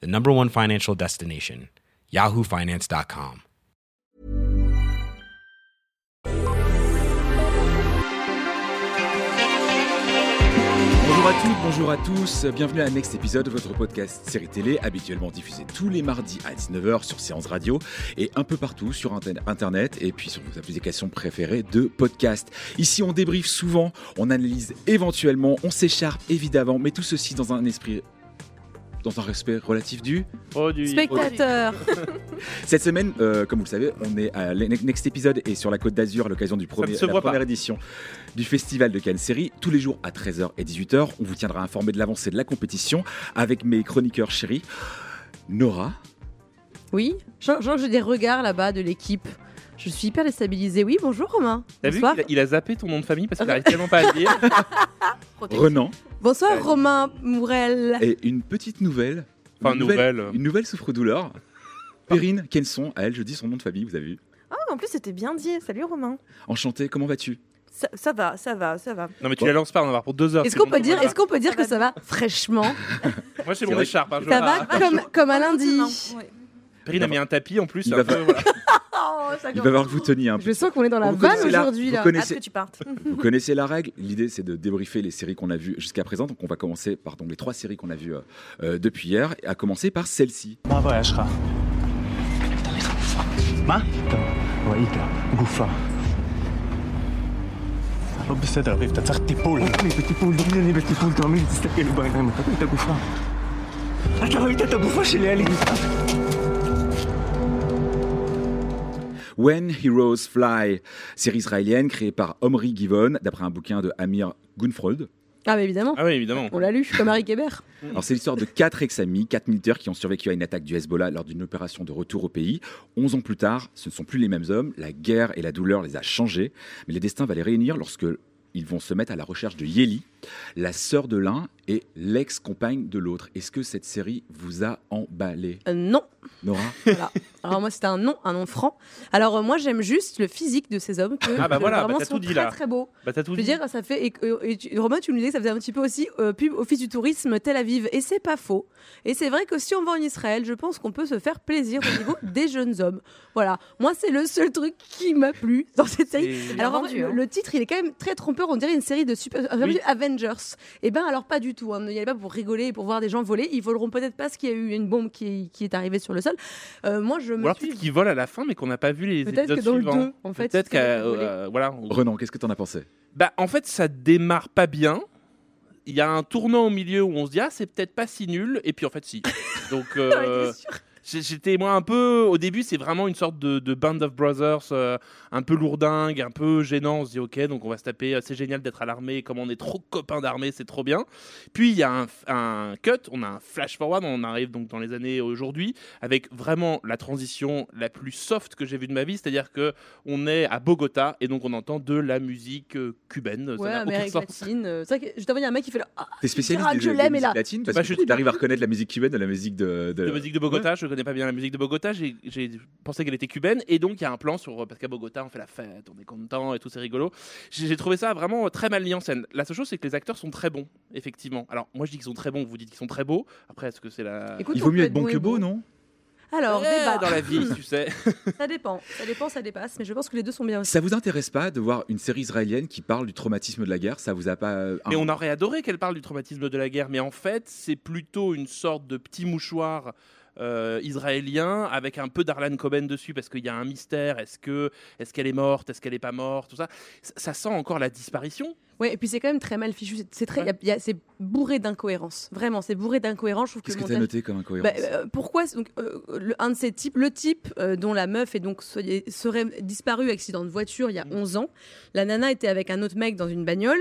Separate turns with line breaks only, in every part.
the number one financial destination, yahoofinance.com.
Bonjour à toutes, bonjour à tous, bienvenue à Next épisode, votre podcast série télé habituellement diffusé tous les mardis à 19h sur Séance Radio et un peu partout sur internet et puis sur vos applications préférées de podcast. Ici on débriefe souvent, on analyse éventuellement, on s'écharpe évidemment, mais tout ceci dans un esprit dans un respect relatif du
spectateur.
Cette semaine, euh, comme vous le savez, on est à Next épisode et sur la Côte d'Azur à l'occasion du premier, la première édition du Festival de Cannes Série. Tous les jours à 13h et 18h, on vous tiendra informé de l'avancée de la compétition avec mes chroniqueurs chéris. Nora.
Oui, genre j'ai des regards là-bas de l'équipe. Je suis hyper déstabilisée. Oui, bonjour Romain.
T'as vu qu'il a, a, zappé ton nom de famille parce qu'il n'arrive tellement pas à le dire.
Renan.
Bonsoir Romain Mourel.
Et une petite nouvelle.
Enfin, une nouvelle.
Une nouvelle souffre-douleur. Perrine Kenson, à elle, je dis son nom de famille, vous avez vu
Ah, en plus, c'était bien dit. Salut Romain.
Enchanté, comment vas-tu?
Ça, va, ça va, ça va.
Non mais tu la lances pas, on en avoir pour deux heures.
Est-ce qu'on peut dire, est-ce qu'on peut dire que ça va fraîchement?
Moi c'est mon écharpe. Hein,
ça va comme, comme à lundi.
Perrine a mis un tapis en plus.
Il, va, il va falloir que vous teniez un peu.
Je sens qu'on est dans la vanne aujourd'hui.
Vous, connaissez... vous connaissez la règle. L'idée, c'est de débriefer les séries qu'on a vues jusqu'à présent. Donc, on va commencer par donc, les trois séries qu'on a vues euh, depuis hier, à commencer par celle-ci. When Heroes Fly, série israélienne créée par Omri Givon, d'après un bouquin de Amir Gunfrold.
Ah, mais évidemment.
Ah, oui, évidemment.
On l'a lu, comme Harry Kéber.
Alors, c'est l'histoire de quatre ex-amis, quatre militaires qui ont survécu à une attaque du Hezbollah lors d'une opération de retour au pays. Onze ans plus tard, ce ne sont plus les mêmes hommes. La guerre et la douleur les a changés. Mais les destins va les réunir lorsque ils vont se mettre à la recherche de Yeli, la sœur de l'un et l'ex-compagne de l'autre. Est-ce que cette série vous a emballé?
Euh, Non.
Nora?
Voilà. Alors moi c'était un nom, un nom franc. Alors euh, moi j'aime juste le physique de ces hommes que
ah bah voilà,
vraiment
bah
sont
tout
très
là.
très beaux.
Bah
tout Je veux dire ça fait et, tu, Romain tu nous disais que ça faisait un petit peu aussi euh, pub office du tourisme Tel Aviv et c'est pas faux. Et c'est vrai que si on va en Israël, je pense qu'on peut se faire plaisir au niveau des jeunes hommes. Voilà, moi c'est le seul truc qui m'a plu dans cette série. Alors
vendu,
le,
hein.
le, titre il est quand même très trompeur, on dirait une série de super Avengers. Et eh ben alors pas du tout. Hein. N'y allez pas pour rigoler et pour voir des gens voler. Ils voleront peut-être pas parce qu'il y a eu une bombe qui, qui est arrivée sur le sol. Euh, moi je me
Ou alors peut-être qu'ils volent à la fin mais qu'on n'a pas vu les épisodes
que dans
suivants.
Le 2, en fait,
peut-être euh, voilà.
Renan, qu'est-ce que tu en as pensé?
Bah en fait ça démarre pas bien. Il y a un tournant au milieu où on se dit ah c'est peut-être pas si nul et puis en fait si. Donc euh, J'étais moi un peu au début, c'est vraiment une sorte de, de Band of Brothers, euh, un peu lourdingue, un peu gênant. On se dit ok, donc on va se taper. euh, C'est génial d'être à l'armée. Comme on est trop copains d'armée, c'est trop bien. Puis il y a un, un cut, on a un flash forward. On arrive donc dans les années aujourd'hui avec vraiment la transition la plus soft que j'ai vue de ma vie, c'est-à-dire que on est à Bogota et donc on entend de la musique euh, cubaine. Ça
Ouais,
aucun
Amérique latine. C'est vrai que je t'envoie un mec qui fait là. Ah,
T'es spécialiste des,
je
des
l'aime, et
musiques
là.
latines parce
Bah,
que
je suis-
tu arrives à reconnaître la musique cubaine de la musique de. de-
de musique de Bogota, je connais pas bien la musique de Bogota, j'ai pensé qu'elle était cubaine et donc il y a un plan sur parce qu'à Bogota on fait la fête, on est content et tout c'est rigolo. J'ai trouvé ça vraiment très mal mis en scène. La seule chose c'est que les acteurs sont très bons, effectivement. Alors moi je dis qu'ils sont très bons, vous dites qu'ils sont très beaux. Après est-ce que c'est la
Écoute,
Il vaut mieux
être
bon que beau, non?
Alors,
Eh,
débat.
dans la vie, tu sais.
Ça dépend. Ça dépend, ça dépasse. Mais je pense que les deux sont bien aussi.
Ça vous intéresse pas de voir une série israélienne qui parle du traumatisme de la guerre? Ça vous a pas euh,
Mais on aurait adoré qu'elle parle du traumatisme de la guerre, mais en fait, c'est plutôt une sorte de petit mouchoir euh, israélien avec un peu d'Arlan Coben dessus parce qu'il y a un mystère. Est-ce que est-ce qu'elle est morte? Est-ce qu'elle est pas morte? Tout ça. ça, ça sent encore la disparition.
Ouais, et puis c'est quand même très mal fichu. C'est- très,
Ouais.
y a- y a- c'est bourré d'incohérences. Vraiment, c'est bourré d'incohérences. Je trouve que
Qu'est-ce que tu as noté comme incohérence?
Bah, euh, pourquoi donc, euh, le, un de ces types, le type euh, dont la meuf est donc soyez- serait disparue accident de voiture il y a 11 ans. La nana était avec un autre mec dans une bagnole.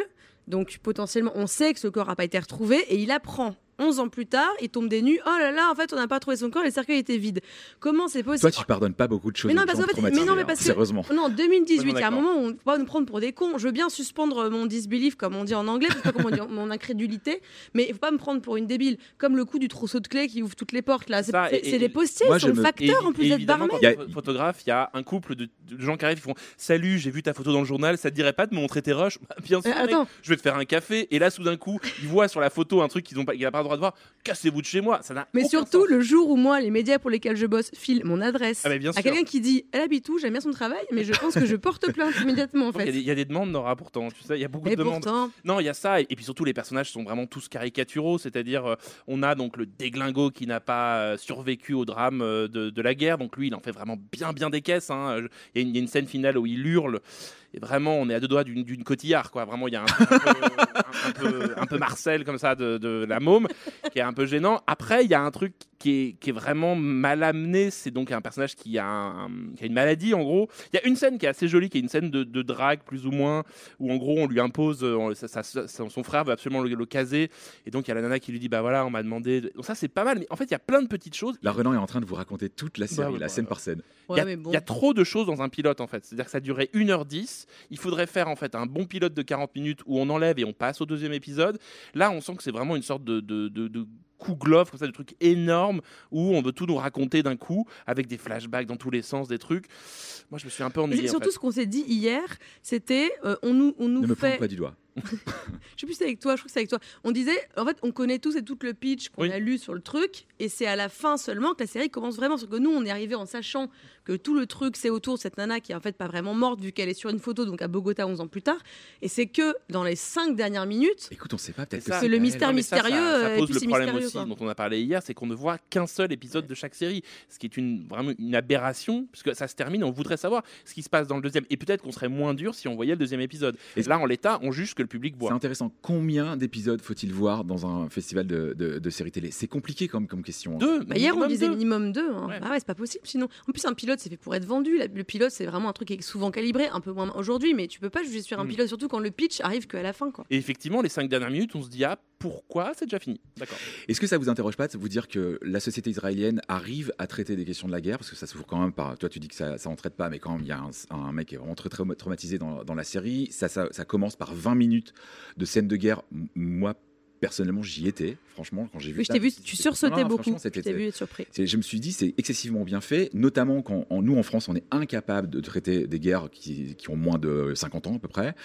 Donc potentiellement, on sait que ce corps n'a pas été retrouvé et il apprend 11 ans plus tard, il tombe des nues. Oh là là, en fait, on n'a pas trouvé son corps, les cercueils étaient vides. Comment c'est possible
Toi, tu pardonnes pas beaucoup de choses.
Mais non, parce qu'en fait- mais non, mais
hein,
parce que-
Sérieusement.
Non, en 2018, il y a un moment où on ne peut pas nous prendre pour des cons. Je veux bien suspendre mon disbelief, comme on dit en anglais, pas on dit, mon incrédulité, mais il faut pas me prendre pour une débile. Comme le coup du trousseau de clés qui ouvre toutes les portes, là. C'est des postiers, ils sont
me-
facteurs
Et-
en plus d'être barman.
photographe, il y a un couple de, de gens qui arrivent, ils font Salut, j'ai vu ta photo dans le journal, ça te dirait pas de me montrer tes rushs Bah, Bien sûr,
Euh, attends.
je vais te faire un café. Et là, tout d'un coup, ils voient sur la photo un truc qu'ils n'ont pas, le droit de voir. Cassez-vous de chez moi. Ça n'a
Mais surtout,
sens.
le jour où moi, les médias pour lesquels je bosse filent mon adresse
Ah, bien
à quelqu'un qui dit Elle habite où J'aime bien son travail, mais je pense que je porte plainte immédiatement en
Donc, Il y, a
fait.
des- il y a des demandes, Nora, pourtant. Tu sais, il y a beaucoup de demandes.
pourtant,
Non, il y a ça, et, et puis surtout les personnages sont vraiment tous caricaturaux, c'est-à-dire euh, on a donc le déglingo qui n'a pas euh, survécu au drame euh, de, de la guerre, donc lui il en fait vraiment bien bien des caisses. hein. Y, il y a une scène finale où il hurle, et vraiment on est à deux doigts d'une cotillard, quoi. Vraiment il y a un, peu, un peu, un peu Marcel comme ça de, de la môme qui est un peu gênant. Après il y a un truc qui est, qui est vraiment mal amené, c'est donc un personnage qui a, un- qui a une maladie en gros. Il y a une scène qui est assez jolie, qui est une scène de, de drague plus ou moins où en gros on lui impose, euh, ça- ça- ça- son frère veut absolument le, le caser, et donc il y a la nana qui lui dit bah voilà on m'a demandé, de- donc ça c'est pas mal, mais en fait il y a plein de petites choses.
Là, Renan est en train de vous raconter toute la série,
ouais,
la
bah,
scène par scène.
Il y, a,
ouais, mais bon.
il y a trop de choses dans un pilote en fait, c'est-à-dire que ça durait 1h10, il faudrait faire en fait un bon pilote de 40 minutes où on enlève et on passe au deuxième épisode. Là on sent que c'est vraiment une sorte de, de, de, de coup glove, comme ça, de truc énorme où on veut tout nous raconter d'un coup avec des flashbacks dans tous les sens, des trucs. Moi je me suis un peu
Et
ennuyé. en
surtout,
fait.
ce qu'on s'est dit hier, c'était euh, on nous, on nous
Ne me
fait
pointe pas du doigt.
Je sais plus si c'est avec toi, je crois que c'est avec toi. On disait, en fait, on connaît tous et tout le pitch qu'on
Oui.
a lu sur le truc, et c'est à la fin seulement que la série commence vraiment. Parce que nous, on est arrivé en sachant que tout le truc, c'est autour de cette nana qui est en fait pas vraiment morte, vu qu'elle est sur une photo, donc à Bogota 11 ans plus tard. Et c'est que dans les cinq dernières minutes,
Écoute, on sait pas, peut-être
C'est
que
ça.
c'est le mystère
Non, mais ça, ça-
mystérieux,
Ça,
et
pose
puis
le
c'est
problème
mystérieux,
aussi,
quoi.
dont on a parlé hier, c'est qu'on ne voit qu'un seul épisode de chaque série, ce qui est une, vraiment une aberration, puisque ça se termine, on voudrait savoir ce qui se passe dans le deuxième. Et peut-être qu'on serait moins dur si on voyait le deuxième épisode.
Et-
Là, en l'état, on juge que le public
C'est
voit.
intéressant. Combien d'épisodes faut-il voir dans un festival de, de, de séries télé? C'est compliqué comme, comme question. hein.
Deux.
Bah, hier, on
minimum
disait
deux.
minimum deux. Hein.
Ouais.
Bah ouais, c'est pas possible. Sinon, en plus, un pilote, c'est fait pour être vendu. La- Le pilote, c'est vraiment un truc qui est souvent calibré, un peu moins aujourd'hui, mais tu peux pas juger sur un
Mm.
pilote, surtout quand le pitch arrive qu'à la fin, quoi.
Et effectivement, les cinq dernières minutes, on se dit ah pourquoi c'est déjà fini? D'accord.
Est-ce que ça vous interroge pas de vous dire que la société israélienne arrive à traiter des questions de la guerre? Parce que ça s'ouvre quand même par. Toi, tu dis que ça, ça en traite pas, mais quand même, il y a un, un mec qui est vraiment très, très traumatisé dans, dans la série. Ça, ça, ça commence par 20 minutes de scènes de guerre. Moi, personnellement, j'y étais. Franchement, quand j'ai vu
Oui, je t'ai vu, tu sursautais beaucoup. Je t'ai vu être surpris.
Je me suis dit, c'est excessivement bien fait, notamment quand en- nous, en France, on est incapable de traiter des guerres qui, qui ont moins de 50 ans à peu près,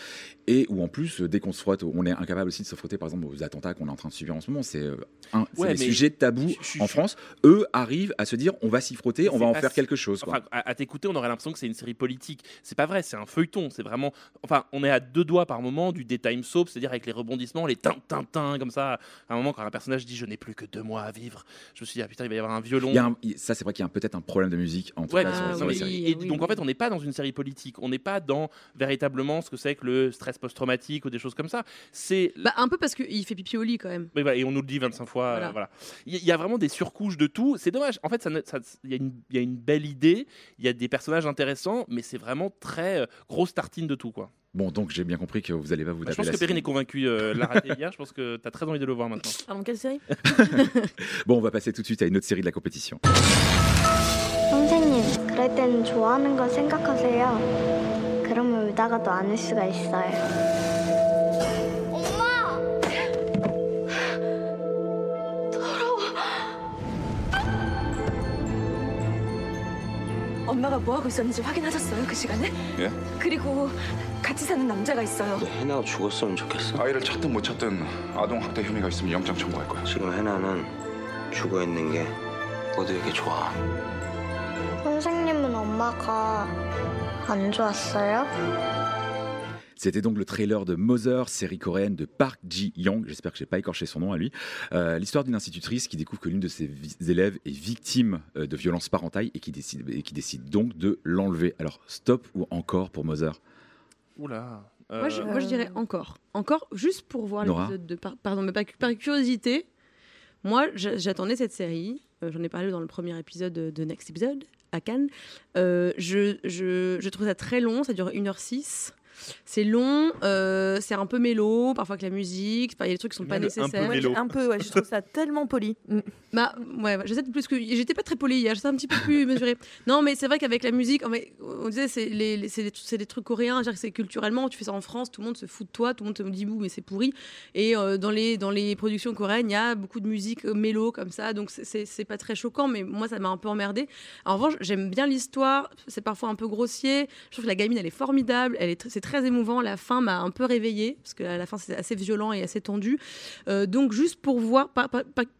et où en plus, dès qu'on se frotte, on est incapable aussi de se frotter, par exemple, aux attentats qu'on est en train de subir en ce moment. C'est euh, un,
Ouais,
des sujets tabous
je- je-
en France. Eux arrivent à se dire, on va s'y frotter, on va en faire
si-
quelque chose. quoi.
Enfin, à, à t'écouter, on aurait l'impression que c'est une série politique. C'est pas vrai, c'est un feuilleton. C'est vraiment. Enfin, on est à deux doigts par moment du daytime soap, c'est-à-dire avec les rebondissements, les tin tin tin comme ça. À un moment, quand un personnage dit je n'ai plus que deux mois à vivre, je me suis dit ah putain, il va y avoir un violon.
Il y a un- il- ça, c'est vrai qu'il y a peut-être un problème de musique en tout
Ouais,
cas
mais
sur,
Ah
sur
et
oui,
donc en fait, on n'est pas dans une série politique. On n'est pas dans véritablement ce que c'est que le stress post-traumatique ou des choses comme ça. C'est
Bah, un peu parce qu'il fait pipi au lit quand même.
Mais voilà, et on nous le dit 25 fois.
Voilà.
euh, Voilà. Il y, a vraiment des surcouches de tout. C'est dommage. En fait, ça ça- il y, a une- il y a une belle idée, il y a des personnages intéressants, mais c'est vraiment très euh, grosse tartine de tout. Quoi.
Bon, donc j'ai bien compris que vous allez pas vous
Bah, je
taper
pense
la
que Perrine
série.
est convaincue euh, de la rater hier. Je pense que tu as très envie de le voir maintenant.
Pardon, quelle série
Bon, on va passer tout de suite à une autre série de la compétition.
선생님, 그럴 땐 좋아하는 걸 생각하세요. 그러면 울다가도 안을 수가 있어요. 엄마!
엄마가 뭐 하고 있었는지 확인하셨어요 그 시간에?
예?
그리고 같이 사는 남자가 있어요.
해나가 죽었으면 좋겠어.
아이를 찾든 못 찾든 아동 학대 혐의가 있으면 영장 청구할 거야.
지금 해나는 죽어 있는 게 모두에게 좋아.
선생님은 엄마가 안 좋았어요?
C'était donc le trailer de Mother, série coréenne de Park Ji-young. J'espère que j'ai pas écorché son nom à lui. Euh, L'histoire d'une institutrice qui découvre que l'une de ses vi- élèves est victime euh, de violences parentales et qui décide, et qui décide donc de l'enlever. Alors, stop ou encore pour Mother
Oula.
Moi, je,
Euh,
moi, je dirais encore. Encore, juste pour voir l'épisode de. par- Pardon, mais par, par curiosité, moi, j'a- j'attendais cette série. Euh, J'en ai parlé dans le premier épisode de, de Next Episode à Cannes. Euh, je, je, je trouve ça très long, ça dure 1h06. C'est long, euh, c'est un peu mélo, parfois avec la musique, il y a des trucs qui sont pas
Même un peu
nécessaires.
Un peu, ouais, je trouve ça tellement poli. Mm.
Bah ouais, ouais, j'essaie de plus que j'étais pas très polie hier, j'étais un petit peu plus mesurée. Non, mais c'est vrai qu'avec la musique, on, mais on disait c'est les, les- c'est des, c'est des trucs coréens, c'est culturellement, tu fais ça en France, tout le monde se fout de toi, tout le monde te dit bouh mais c'est pourri. Et euh, dans les dans les productions coréennes, il y a beaucoup de musique euh, mélo comme ça, donc c'est- c'est c'est pas très choquant, mais moi ça m'a un peu emmerdé. En revanche, j'aime bien l'histoire, c'est parfois un peu grossier. Je trouve que la gamine elle est formidable, elle est tr- c'est très émouvant. La fin m'a un peu réveillée parce que à la fin c'est assez violent et assez tendu. Euh, donc juste pour voir, pas-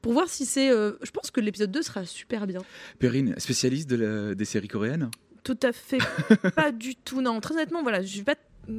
pour voir si c'est, euh, je pense que l'épisode 2 sera super bien.
Perrine, spécialiste de la- des séries coréennes?
Tout à fait pas du tout. Non, très honnêtement, voilà, je suis pas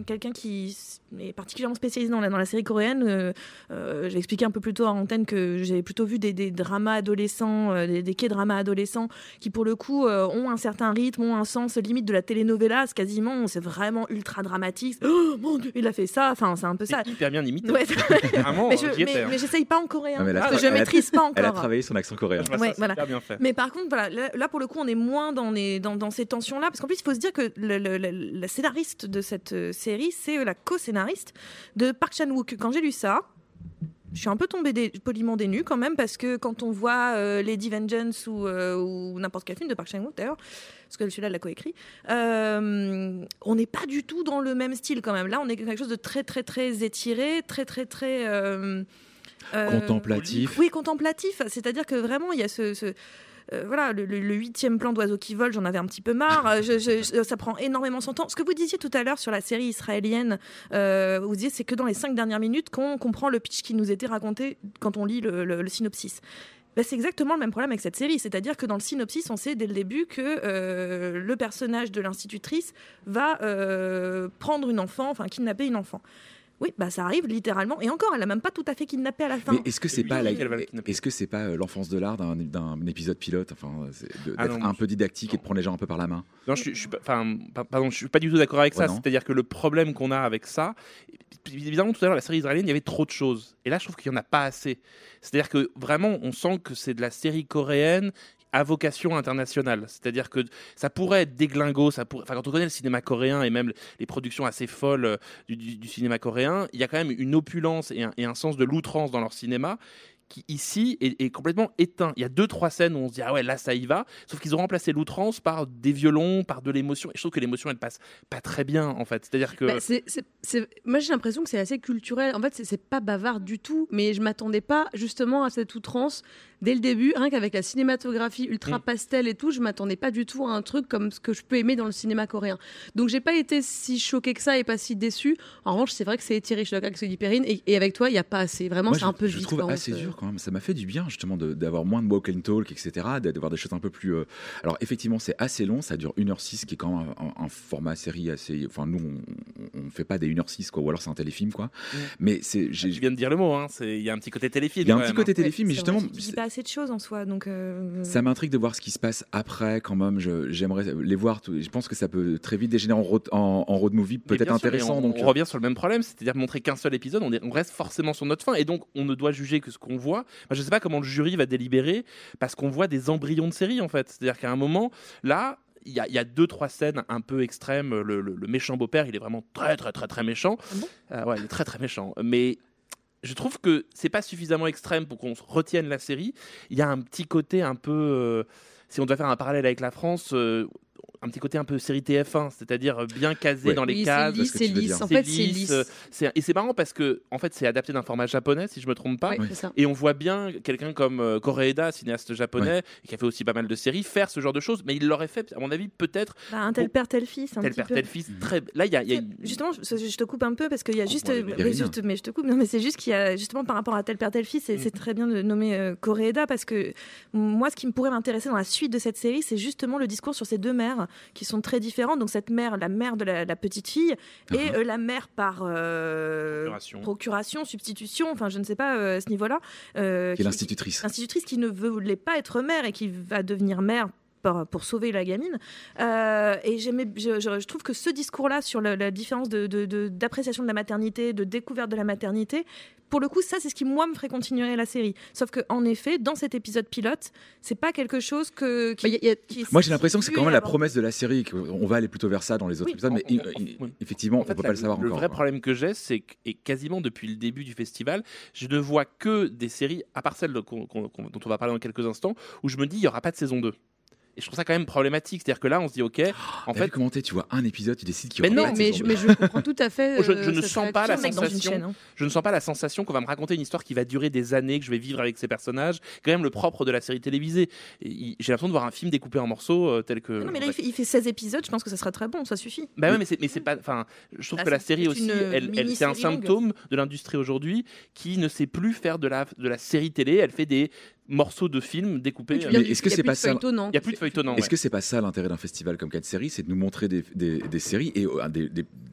quelqu'un qui est particulièrement spécialisé dans la, dans la série coréenne. Euh, euh, j'ai expliqué un peu plus tôt à antenne que j'ai plutôt vu des, des dramas adolescents, euh, des, des K-dramas adolescents qui, pour le coup, euh, ont un certain rythme, ont un sens limite de la telenovela. C'est quasiment, c'est vraiment ultra dramatique. Oh mon dieu, il a fait ça. Enfin, c'est un peu ça.
C'est hyper bien imité.
Ouais.
Vraiment,
mais je-
j'y
mais- j'essaye pas en coréen.
Non, a
parce que je
elle a-
maîtrise pas
Elle a
encore.
travaillé son accent coréen.
Ouais,
voilà.
hyper bien fait.
Mais par contre, voilà, là, là, pour le coup, on est moins dans, les, dans, dans ces tensions-là, parce qu'en plus, il faut se dire que le, le- le- la scénariste de cette série, c'est euh, la co-scénariste de Park Chan-wook. Quand j'ai lu ça, je suis un peu tombée des, poliment des nues quand même, parce que quand on voit euh, Lady Vengeance ou, euh, ou n'importe quel film de Park Chan-wook d'ailleurs, parce que celui-là l'a coécrit, euh, on n'est pas du tout dans le même style quand même. Là, on est quelque chose de très, très, très étiré, très, très, très. euh,
Contemplatif.
oui, contemplatif. C'est-à-dire que vraiment, il y a ce. ce- euh, voilà, le, huitième plan d'oiseau qui vole, j'en avais un petit peu marre. Euh, ça prend énormément son temps. Ce que vous disiez tout à l'heure sur la série israélienne, euh, vous disiez c'est que dans les cinq dernières minutes qu'on comprend le pitch qui nous était raconté quand on lit le, synopsis. Ben, c'est exactement le même problème avec cette série, c'est-à-dire que dans le synopsis, on sait dès le début que le personnage de l'institutrice va prendre une enfant, enfin kidnapper une enfant. Oui, bah ça arrive littéralement, et encore, elle a même pas tout à fait kidnappé à la fin.
Mais est-ce que c'est pas la- est-ce que c'est pas euh, l'enfance de l'art d'un d'un épisode pilote, enfin,
Ah
d'être
non,
un peu didactique et de prendre les gens un peu par la main?
Non, je suis, je suis pas, enfin, pa- pardon, je suis pas du tout d'accord avec
Ouais,
ça.
non.
C'est-à-dire que le problème qu'on a avec ça, évidemment, tout à l'heure, la série israélienne, il y avait trop de choses. Et là, je trouve qu'il y en a pas assez. C'est-à-dire que vraiment, on sent que c'est de la série coréenne à vocation internationale. C'est-à-dire que ça pourrait être déglingo, ça enfin, quand on connaît le cinéma coréen et même les productions assez folles euh, du, cinéma coréen, il y a quand même une opulence et un sens de l'outrance dans leur cinéma qui ici est, est complètement éteint. Il y a deux trois scènes où on se dit ah ouais là ça y va, sauf qu'ils ont remplacé l'outrance par des violons, par de l'émotion. Et je trouve que l'émotion elle passe pas très bien en fait. C'est-à-dire que
Bah, Moi, j'ai l'impression que c'est assez culturel. En fait, c'est- pas bavard du tout, mais je m'attendais pas justement à cette outrance dès le début. Rien qu'avec la cinématographie ultra
Mm.
pastel et tout, je m'attendais pas du tout à un truc comme ce que je peux aimer dans le cinéma coréen. Donc, j'ai pas été si choquée que ça et pas si déçue. En revanche, c'est vrai que c'est étiré. Je suis d'accord avec ce. Et, et avec toi, il y a pas assez. Vraiment, c'est un peu
je
vite.
trouve assez dur quand même. Ça m'a fait du bien justement d'avoir moins de walk and talk, etc. D'avoir des choses un peu plus. euh, Alors effectivement, c'est assez long. Ça dure 1h06, qui est quand même un, un format série assez. Enfin, nous, on ne fait pas des 1h06, quoi. Ou alors c'est un téléfilm, quoi. Mais c'est. j'ai-
je viens de dire le mot. hein, Il y a un petit côté téléfilm.
Il y a un petit
même,
côté
hein.
téléfilm, mais justement.
Tu dis pas assez de choses en soi, donc. euh,
Ça m'intrigue de voir ce qui se passe après, quand même. Je- J'aimerais les voir. tout- Je pense que ça peut très vite dégénérer en road, en, en road movie, peut-être
sûr,
intéressant.
on,
donc,
on revient sur le même problème, c'est-à-dire montrer qu'un seul épisode, on, est- on reste forcément sur notre fin, et donc on ne doit juger que ce qu'on voit. Moi, je ne sais pas comment le jury va délibérer, parce qu'on voit des embryons de série, en fait. C'est-à-dire qu'à un moment, là, il y, a, il y a deux, trois scènes un peu extrêmes. Le, le- le méchant beau-père, il est vraiment très, très, très, très méchant.
Ah bon?
Euh, ouais, il est très, très méchant. Mais je trouve que c'est pas suffisamment extrême pour qu'on retienne la série. Il y a un petit côté un peu. euh, si on doit faire un parallèle avec la France, euh, un petit côté un peu série TF1, c'est-à-dire bien casé
Ouais.
dans les
Oui, c'est
cases.
c'est lisse. En
C'est
fait, c'est
lisse, euh, et c'est marrant parce que en fait c'est adapté d'un format japonais si je me trompe pas
Ouais,
et on voit bien quelqu'un comme euh, Koreeda cinéaste japonais qui a fait aussi pas mal de séries faire ce genre de choses mais il l'aurait fait à mon avis peut-être
bah, un tel
Bon.
père, tel fils. Un
tel
petit
père
peu.
tel fils très là il y a, y
Justement, je, te coupe un peu parce qu'il y a
Coupe-moi
juste, mais
Pérines.
juste- mais je te coupe. Non, mais c'est juste qu'il y a justement par rapport à tel père tel fils, c'est
Mm.
c'est très bien de nommer euh, Koreeda parce que moi, ce qui me pourrait m'intéresser dans la suite de cette série, c'est justement le discours sur ces deux mères qui sont très différentes. Donc cette mère, la mère de la, la petite fille, et
Uh-huh.
euh, la mère par euh,
Procuration.
procuration, substitution, enfin je ne sais pas euh, à ce niveau-là.
qui est l'institutrice.
L'institutrice qui ne voulait pas être mère et qui va devenir mère pour, pour sauver la gamine. Euh, et j'aimais, je, je- je trouve que ce discours-là sur la, la différence de, de- de- d'appréciation de la maternité, de découverte de la maternité, pour le coup, ça, c'est ce qui, moi, me ferait continuer la série. Sauf que, en effet, dans cet épisode pilote, c'est pas quelque chose que. qui-
Bah, y a- y a-
qui est
Moi, j'ai l'impression que c'est quand même la promesse de la série. qu'on va aller plutôt vers ça dans les autres
Oui,
épisodes, mais
on-
i-
on- oui.
effectivement,
En fait,
on peut
la-
pas le savoir
le
encore.
vrai
quoi.
problème que j'ai, c'est que, et quasiment depuis le début du festival, je ne vois que des séries, à part celle dont on va parler dans quelques instants, où je me dis il n'y aura pas de saison 2. Et je trouve ça quand même problématique. C'est-à-dire que là, on se dit, ok, en
En
fait,
commenter, tu vois un épisode, tu décides qu'il y
Mais non,
mais, je, mais je comprends tout à fait.
Je-
euh,
je ne sens pas la sensation-
chaîne. hein.
je ne sens pas la sensation qu'on va me raconter une histoire qui va durer des années, que je vais vivre avec ces personnages. Quand même le propre de la série télévisée. J'ai l'impression de voir un film découpé en morceaux euh, tel que.
Non, mais là, il fait, il fait 16 épisodes, je pense que ça sera très bon, ça suffit.
Bah ouais, mais c'est mais c'est pas. Enfin, je trouve
Ah,
que la série aussi, elle, elle- c'est un
longue.
symptôme de l'industrie aujourd'hui qui ne sait plus faire de la de la série télé. Elle fait des morceaux de films découpés.
Tu
euh,
Mais est-ce que
il y a
c'est
plus
pas
de
ça.
Il y a plus de feuilletonnant.
Est-ce
ouais.
que c'est pas ça l'intérêt d'un festival comme Cannes Série C'est de nous montrer des, des- des séries et euh, des,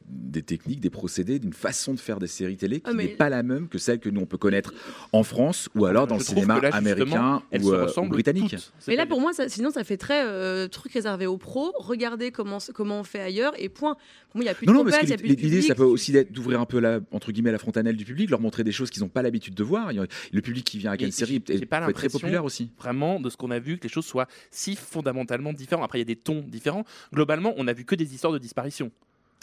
des- techniques, des procédés, d'une façon de faire des séries télé qui
Ah, mais-
n'est pas la même que celle que nous on peut connaître en France ou alors dans
Je
le cinéma
là,
américain ou, euh, ou britannique.
toutes.
Mais là, pour moi, ça, sinon, ça fait très euh, truc réservé aux pros. Regardez comment, comment on fait ailleurs et point. Pour moi, il n'y a plus
Non,
de
non,
de
l'idée, ça
public.
peut aussi être d'ouvrir un peu la, entre guillemets, la fontanelle du public, leur montrer des choses qu'ils n'ont pas l'habitude de voir. Il y a- Le public qui vient à
Mais
Série
j'ai pas
très populaire aussi.
vraiment de ce qu'on a vu que les choses soient si fondamentalement différentes. Après, il y a des tons différents. Globalement, on a vu que des histoires de disparition.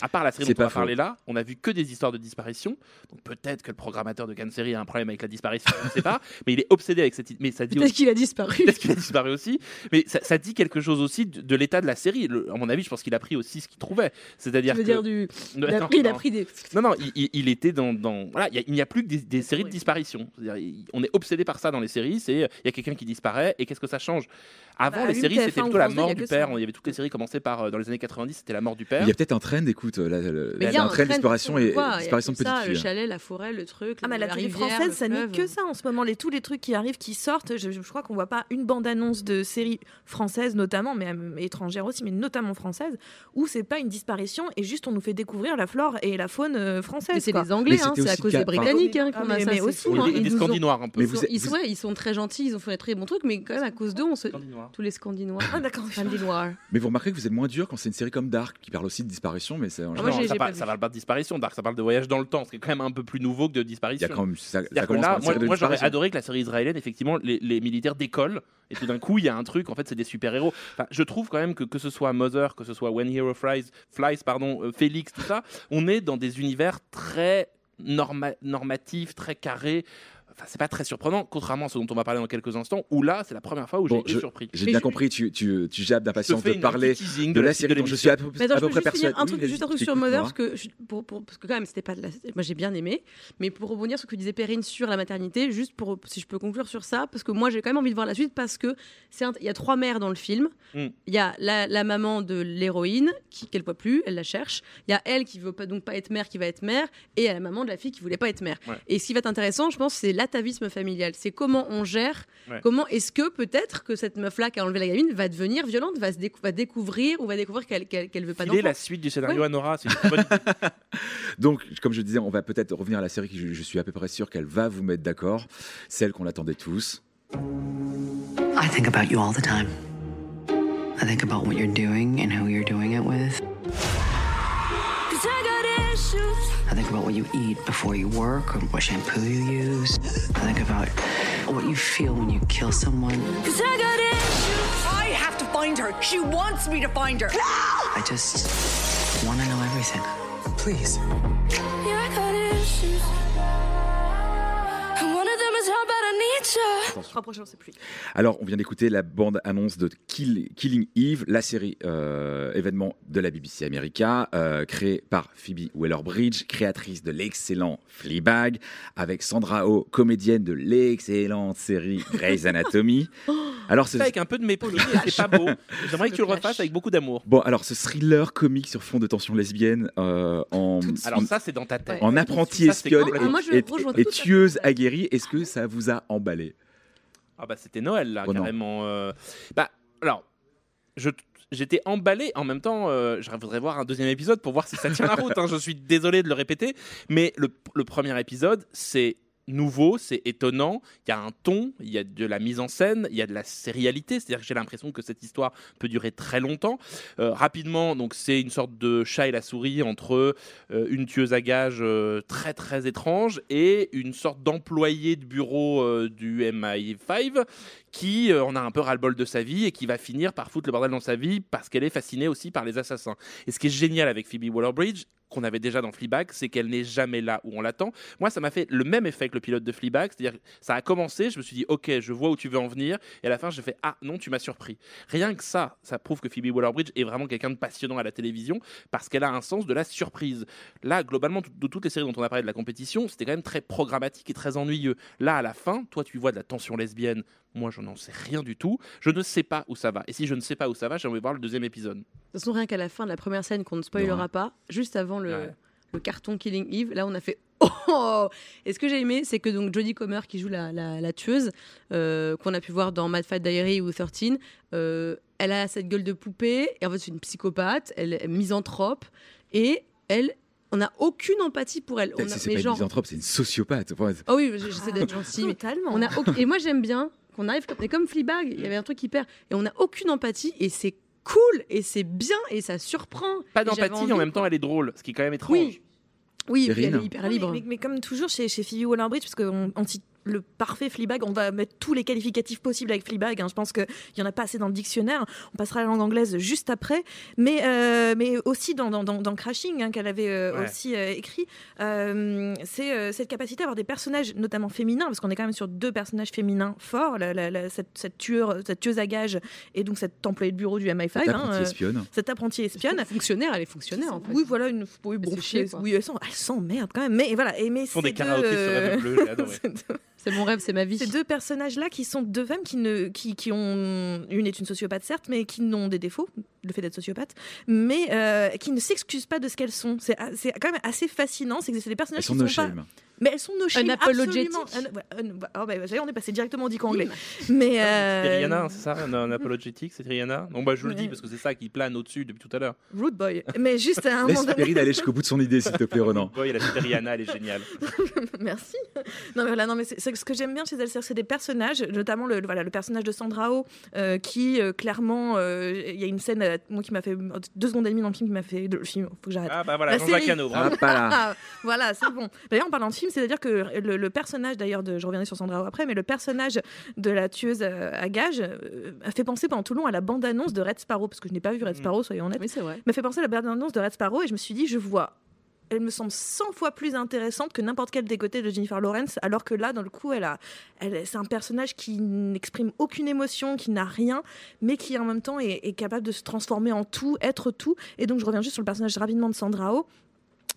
À part la série dont on va parler
faux.
là, on a vu que des histoires de disparition. Donc peut-être que le programmateur de Cannes Série a un problème avec la disparition, je ne sais pas. Mais il est obsédé avec cette. Mais ça dit
Peut-être
aussi-
qu'il a disparu.
Peut-être qu'il a disparu aussi, mais ça, ça dit quelque chose aussi de, de l'état de la série. Le- à mon avis, je pense qu'il a pris aussi ce qu'il trouvait. C'est-à-dire
veux
que
dire du.
Non,
Il a
non,
pris, il a
non.
pris des.
non, non, il, était dans. dans- voilà, il a- n'y a, plus que des, des séries de disparition. On est obsédé par ça dans les séries. C'est il y a quelqu'un qui disparaît et qu'est-ce que ça change? Avant,
Bah,
les séries,
TF1
c'était plutôt la mort du père. Il y avait toutes les séries commencées par euh, dans les années 90, c'était la mort du père.
Il y a peut-être un trend, écoute, là, le-
Mais
il y a un trend disparition et disparition de petites
Le
filles.
chalet, la forêt, le truc.
Ah, mais la, télé française, ça n'est que ça en ce moment. Tous les trucs qui arrivent, qui sortent, je, crois qu'on voit pas une bande-annonce de séries françaises notamment, mais euh, étrangères aussi, mais notamment françaises, où c'est pas une disparition et juste on nous fait découvrir la flore et la faune euh, française.
Mais c'est les Anglais,
Mais
hein, c'est à cause des Britanniques hein,
Ah,
qu'on
mais-
a ça.
mais aussi,
hein.
des, Scandinoires un peu.
Mais
Ils sont, très gentils, ils ont fait des très bons trucs, mais quand même à cause d'eux, on se...
Scandinois.
tous les Scandinois.
Ah d'accord.
Scandinois.
Mais vous remarquez que vous êtes moins dur quand c'est une série comme Dark qui parle aussi de disparition, mais c'est en
Ah,
général,
moi, j'ai-
ça, parle, ça parle pas de disparition, Dark, ça parle de voyage dans le temps, ce qui est quand même un peu plus nouveau que de
il y
disparition.
a quand même ça, ça commence
là,
par une
moi,
série de
moi, j'aurais
disparition.
adoré que la série israélienne, effectivement, les, les militaires décollent et tout d'un coup, il y a un truc, en fait, c'est des super-héros. Enfin, je trouve quand même que que ce soit Mother, que ce soit When Hero Flies, Flies pardon, euh, Félix, tout ça, on est dans des univers très norma- normatifs, très carrés. Enfin, c'est pas très surprenant, contrairement à ce dont on va parler dans quelques instants, où là, c'est la première fois où j'ai
Bon,
été
je-
surpris.
J'ai bien
je-
compris, tu, tu, tu jappes d'impatience de parler de la série
de
dont je suis à peu,
attends,
à
je
peu près
juste finir
persuadé.
un truc,
Oui,
juste un truc sur Mother, parce que, je- pour, pour- parce que quand même, c'était pas de la... Moi, j'ai bien aimé, mais pour rebondir sur ce que disait Perrine sur la maternité, juste pour, si je peux conclure sur ça, parce que moi, j'ai quand même envie de voir la suite, parce que il y a trois mères dans le film.
Mm.
Il y a la, la maman de l'héroïne, qui qu'elle voit plus, elle la cherche. Il y a elle qui veut pas, donc pas être mère, qui va être mère, et la maman de la fille qui voulait pas être mère.
Ouais.
Et ce qui va être intéressant, je pense, c'est l'atavisme familial. C'est comment on gère,
Ouais.
comment est-ce que peut-être que cette meuf-là qui a enlevé la gamine va devenir violente, va, se décou- va découvrir ou va découvrir qu'elle qu'elle qu'elle veut pas d'enfant.
la suite du scénario à Nora, c'est une bonne.
Donc, comme je disais, on va peut-être revenir à la série qui, je, je suis à peu près sûr qu'elle va vous mettre d'accord, celle qu'on attendait tous.
I think about you all the time. I think about what you're doing and who you're doing it with.
Cause I got issues.
I think about what you eat before you work or what shampoo you use. I think about what you feel when you kill someone.
Cause I got issues.
I have to find her. She wants me to find her.
I just want to know everything.
Please.
Yeah, I got issues.
Alors, on vient d'écouter la bande-annonce de Kill- Killing Eve, la série euh, événement de la BBC America, euh, créée par Phoebe Waller-Bridge, créatrice de l'excellent Fleabag, avec Sandra Oh, comédienne de l'excellente série Grey's Anatomy. Alors, ce,
avec un peu de mépris, et c'est pas beau. J'aimerais que tu le
clash.
refasses avec beaucoup d'amour.
bon, alors, ce thriller comique sur fond de tension lesbienne euh, en,
Alors ça, c'est dans ta tête.
en apprenti espionne
complètement-
moi, je
et, tueuse aguerrie, est-ce que ça vous a emballé
Ah bah c'était Noël là,
Oh
carrément. euh. Bah alors, je j'étais emballé. En même temps, euh, je voudrais voir un deuxième épisode pour voir si ça tient la route. hein. Je suis désolé de le répéter, mais le, le premier épisode, c'est nouveau, c'est étonnant. Il y a un ton, il y a de la mise en scène, il y a de la sérialité. C'est-à-dire que j'ai l'impression que cette histoire peut durer très longtemps. Euh, rapidement, donc c'est une sorte de chat et la souris entre euh, une tueuse à gages euh, très très étrange et une sorte d'employé de bureau du MI5 qui en a un peu ras-le-bol de sa vie et qui va finir par foutre le bordel dans sa vie parce qu'elle est fascinée aussi par les assassins. Et ce qui est génial avec Phoebe Waller-Bridge, qu'on avait déjà dans Fleabag, c'est qu'elle n'est jamais là où on l'attend. Moi, ça m'a fait le même effet que le pilote de Fleabag, c'est-à-dire ça a commencé, je me suis dit ok, je vois où tu veux en venir, et à la fin, j'ai fait ah non, tu m'as surpris. Rien que ça, ça prouve que Phoebe Waller-Bridge est vraiment quelqu'un de passionnant à la télévision parce qu'elle a un sens de la surprise. Là, globalement, de toutes les séries dont on a parlé de la compétition, c'était quand même très programmatique et très ennuyeux. Là, à la fin, toi, tu vois de la tension lesbienne. Moi, je n'en sais rien du tout. Je ne sais pas où ça va. Et si je ne sais pas où ça va, j'aimerais voir le deuxième épisode.
De toute façon, rien qu'à la fin de la première scène qu'on ne spoilera pas, juste avant le,
Ouais.
le carton Killing Eve, là on a fait Oh Et ce que j'ai aimé, c'est que donc Jodie Comer qui joue la, la- la tueuse, euh, qu'on a pu voir dans Mad Fat Diary ou 13, euh, elle a cette gueule de poupée, et en fait c'est une psychopathe, elle est misanthrope, et elle, on n'a aucune empathie pour elle. On a-
C'est pas une misanthrope, c'est une sociopathe. Enfin,
Oh oui, j'essaie d'être gentil. mais
Totalement.
On a Et moi, j'aime bien qu'on arrive comme, comme Fleabag, il y avait un truc hyper. Et on n'a aucune empathie, et c'est cool, et c'est bien, et ça surprend.
Pas d'empathie, en même temps, elle est drôle, ce qui est quand même étrange.
Oui. Oui, elle est hyper
Non, mais-
libre.
Mais, mais comme toujours chez, chez Phoebe Waller-Bridge, parce qu'on on cite le parfait Fleabag, on va mettre tous les qualificatifs possibles avec Fleabag. hein. Je pense qu'il n'y en a pas assez dans le dictionnaire. On passera à la langue anglaise juste après. Mais, euh, mais aussi dans, dans, dans- dans Crashing, hein, qu'elle avait euh,
Ouais.
aussi euh, écrit, euh, c'est euh, cette capacité à avoir des personnages, notamment féminins, parce qu'on est quand même sur deux personnages féminins forts, la- la- la- cette, cette, tueur, cette tueuse à gages et donc cet employé de bureau du MI5.
Cette
hein,
apprentie
euh,
espionne.
Cette apprentie espionne.
Fonctionnaire, elle est fonctionnaire en fait.
Oui, voilà, une. Oui, bon,
chier,
oui, elle s'emmerde quand même. Mais voilà, et mais
Ils font des karaokés
deux,
sur
euh,
Rêve Bleu, j'ai adoré.
C'est mon rêve, c'est ma vie.
ces deux personnages-là qui sont deux femmes qui, ne, qui, qui ont. Une est une sociopathe, certes, mais qui n'ont des défauts, le fait d'être sociopathe, mais euh, qui ne s'excusent pas de ce qu'elles sont. C'est a- c'est quand même assez fascinant. C'est que c'est des
Elles
personnages
sont
qui
no
sont pas.
shame.
Mais elles sont no shame, absolument. Un- un- oh, bah, on est passé directement au dico anglais. Mais. euh,
C'était Rihanna, c'est ça Un, apologétique, c'est Rihanna? Non, bah je le dis parce que c'est ça qui plane au-dessus depuis tout à l'heure.
Rude boy. Mais juste à un
Laisse
moment donné.
Perrine aller jusqu'au bout de son idée, s'il te plaît, Renan.
Ouais, il a cité Rihanna, elle est géniale.
Merci. Non mais voilà, non mais c'est c'est ce que j'aime bien chez elle, c'est des personnages, notamment le, le- voilà le personnage de Sandra Oh, euh, qui euh, clairement, euh, il y a une scène, euh, moi qui m'a fait deux secondes et demie dans le film, qui m'a fait le film, faut que j'arrête.
Ah bah voilà,
La
Jean-Jacques
série.
Hano.
Ah, pas là.
Ah, voilà, c'est bon. D'ailleurs, en parlant de film, c'est-à-dire que le, le personnage, d'ailleurs, de, je reviendrai sur Sandra Oh après, mais le personnage de la tueuse à gages euh, a fait penser pendant tout le long à la bande-annonce de Red Sparrow, parce que je n'ai pas vu Red
Mm.
Sparrow, soyons honnêtes
Oui, c'est vrai.
m'a fait penser à la bande-annonce de Red Sparrow et je me suis dit, je vois. Elle me semble 100 fois plus intéressante que n'importe quel des côtés de Jennifer Lawrence, alors que là, dans le coup, elle c'est un personnage qui n'exprime aucune émotion, qui n'a rien, mais qui en même temps est, est capable de se transformer en tout, être tout. Et donc, je reviens juste sur le personnage rapidement de Sandra Oh